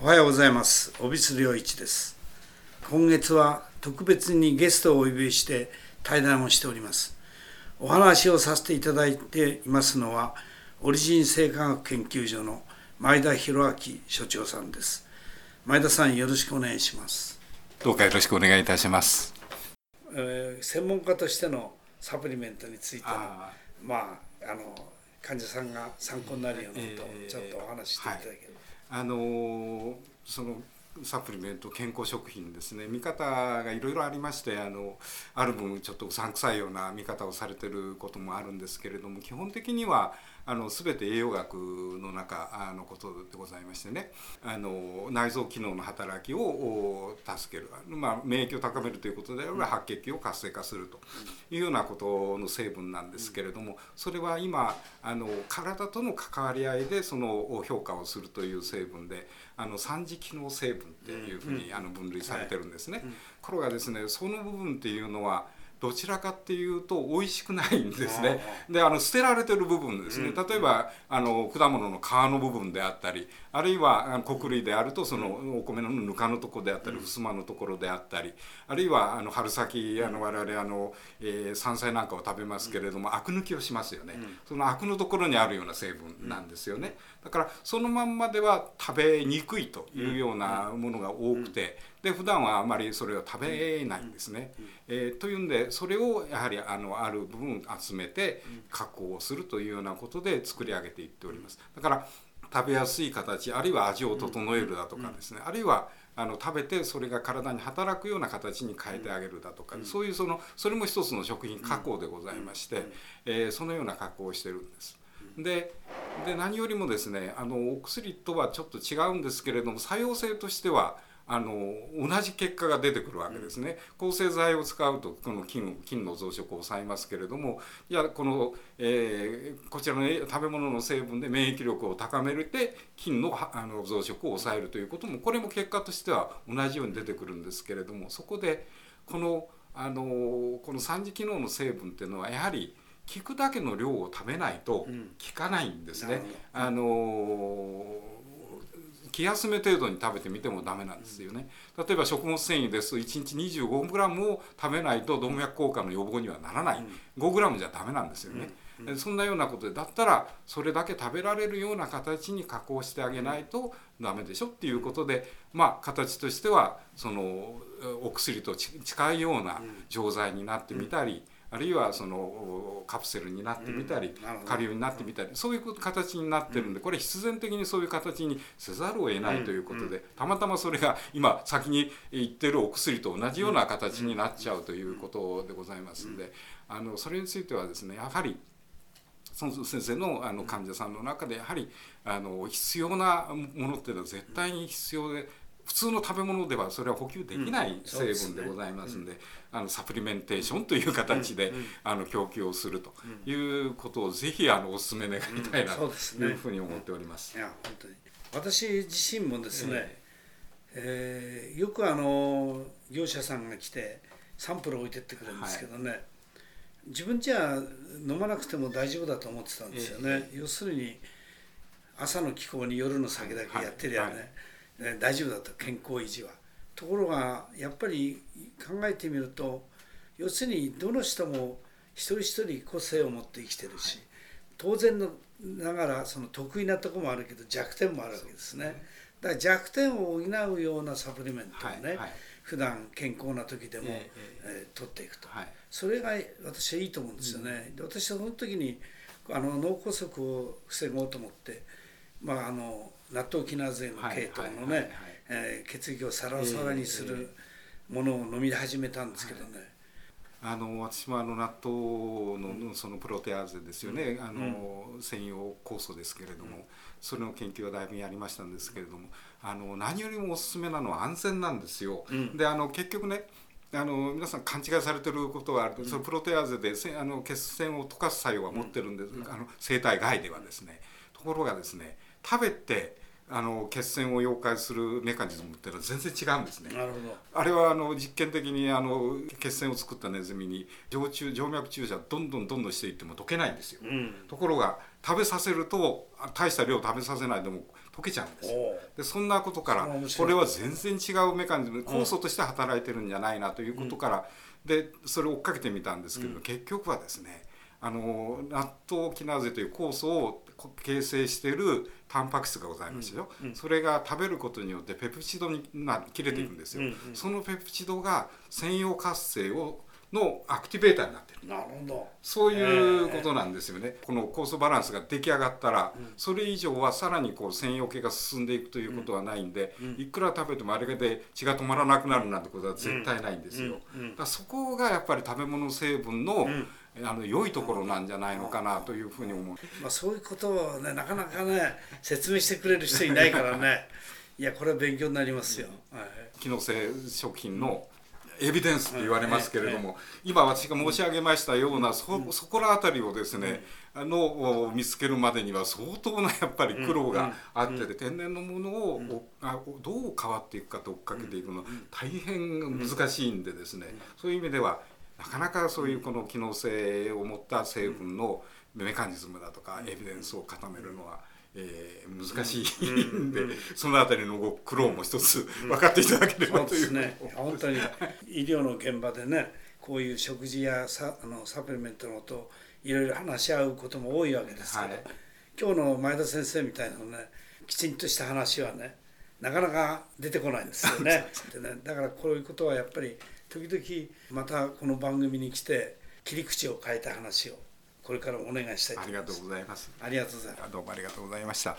おはようございます。帯津良一です。今月は特別にゲストをお呼びして対談をしております。お話をさせていただいていますのはオリジン生化学研究所の前田博明所長さんです。前田さんよろしくお願いします。どうかよろしくお願いいたします、えー専門家としてのサプリメントについてのあまああの患者さんが参考になるようなことをちょっとお話ししていただければ、あのーそのサプリメント健康食品ですね。見方がいろいろありましてあのある分ちょっとうさんくさいような見方をされてることもあるんですけれども基本的にはあの全て栄養学の中あのことでございましてね。あの内臓機能の働きをお助ける、まあ、免疫を高めるということであれば白血球を活性化するというようなことの成分なんですけれどもそれは今あの体との関わり合いでその評価をするという成分であの三次機能成分っていうふうにあの分類されてるんですね。ところがですねその部分っていうのはどちらかっていうと美味しくないんですね。であの捨てられてる部分ですね、例えばあの果物の皮の部分であったりあるいは穀類であるとそのお米のぬかのところであったり襖のところであったりあるいはあの春先あの我々あの、えー山菜なんかを食べますけれどもアク抜きをしますよね、そのアクのところにあるような成分なんですよね。だからそのまんまでは食べにくいというようなものが多くて、で普段はあまりそれを食べないんですね。えーというんでそれをやはりあのある部分集めて加工をするというようなことで作り上げていっております。だから食べやすい形あるいは味を整えるだとかですね、あるいはあの食べてそれが体に働くような形に変えてあげるだとか、そういうそのそれも一つの食品加工でございまして、えーそのような加工をしてるんです。でで何よりもですねあのお薬とはちょっと違うんですけれども作用性としてはあの同じ結果が出てくるわけですね、抗生剤を使うとこの菌菌の増殖を抑えますけれどもいやこの、えーこちらのえ食べ物の成分で免疫力を高めて菌のはあの増殖を抑えるということもこれも結果としては同じように出てくるんですけれどもそこでこのあのこの三次機能の成分っていうのはやはり効くだけの量を食べないと効かないんですね。なるほあの気休め程度に食べてみてもダメなんですよね。例えば食物繊維です。と1日 25g を食べないと動脈硬化の予防にはならない、5g じゃダメなんですよね。でそんなようなことでだったらそれだけ食べられるような形に加工してあげないとダメでしょっていうことでまあ形としてはそのお薬とち近いような錠剤になってみたり、あるいはそのカプセルになってみたり、なるほど。顆粒になってみたりそういう形になってるんでこれ必然的にそういう形にせざるを得ないということでたまたまそれが今先に言ってるお薬と同じような形になっちゃうということでございますんであのそれについてはですねやはりその先生のあの患者さんの中でやはりあの必要なものっていうのは絶対に必要で普通の食べ物ではそれは補給できない成分でございますんで,、あのサプリメンテーション という形で、あの供給をするということをぜひあのお勧め願いたいなというふうに思っております。いや本当に。私自身もですね、ええ。ーよくあの業者さんが来てサンプルを置いてってくれるんですけどね、自分じゃ飲まなくても大丈夫だと思ってたんですよね、要するに朝の気候に夜の酒だけやってりゃね、はいね大丈夫だと健康維持は。ところがやっぱり考えてみると要するにどの人も一人一人個性を持って生きてるし、当然のながらその得意なところもあるけど弱点もあるわけですね。だから弱点を補うようなサプリメントをね、はいはい。普段健康な時でも、ええー取っていくと、はい。それが私はいいと思うんですよね、で私はその時にあの脳梗塞を防ごうと思って、まあ、あの納豆キナーゼの系統のね血液をサラサラにするものを飲み始めたんですけどね、あの私もあの納豆のそのプロテアーゼですよね、あの専用酵素ですけれども、それの研究はだいぶやりましたんですけれども。あの何よりもおすすめなのは安全なんですよ。であの結局ねあの皆さん勘違いされてることがあると、そのプロテアーゼでせあの血栓を溶かす作用は持ってるんです、あの生体外ではですね。ところがですね食べてあの血栓を溶解するメカニズムっていうのは全然違うんですね。なるほど。あれはあの実験的にあの血栓を作ったネズミに静注静脈注射どんどんどんどんしていっても溶けないんですよ。うん。ところが食べさせるとあ大した量食べさせないでも溶けちゃうんですでそんなことからこれは全然違うメカニズム酵素として働いてるんじゃないなということから、でそれを追っかけてみたんですけど、結局はですねあの納豆キナーゼという酵素を形成しているタンパク質がございますよ、それが食べることによってペプチドにな切れていくんですよ、そのペプチドが専用活性をのアクティベーターになってる。なるほど。そういうことなんですよね、この酵素バランスが出来上がったら、それ以上はさらにこう専用系が進んでいくということはないんで、いくら食べてもあれで血が止まらなくなるなんてことは絶対ないんですよ。だからそこがやっぱり食べ物成分の、あの良いところなんじゃないのかなというふうに思う。まあ、そういうことをねなかなかね説明してくれる人いないからね。いやこれは勉強になりますよ。はい。機能性食品のエビデンスと言われますけれども、今私が申し上げましたようなそそこら辺りをですね、あの見つけるまでには相当なやっぱり苦労があってで、天然のものを、あどう変わっていくかと追っかけていくの大変難しいんでですね、そういう意味ではなかなかそういうこの機能性を持った成分のメカニズムだとかエビデンスを固めるのは。えー、難しいんで、そのあたりの苦労も一つ分かっていただければという,、そうですね。本当に医療の現場でねこういう食事やサあのサプリメントのことをいろいろ話し合うことも多いわけですけど、はい。今日の前田先生みたいなのねきちんとした話はねなかなか出てこないんですよね でねだからこういうことはやっぱり時々またこの番組に来て切り口を変えた話をこれからもお願いしたいとありがとう思います。ございます。ありがとうございます。どうもありがとうございました。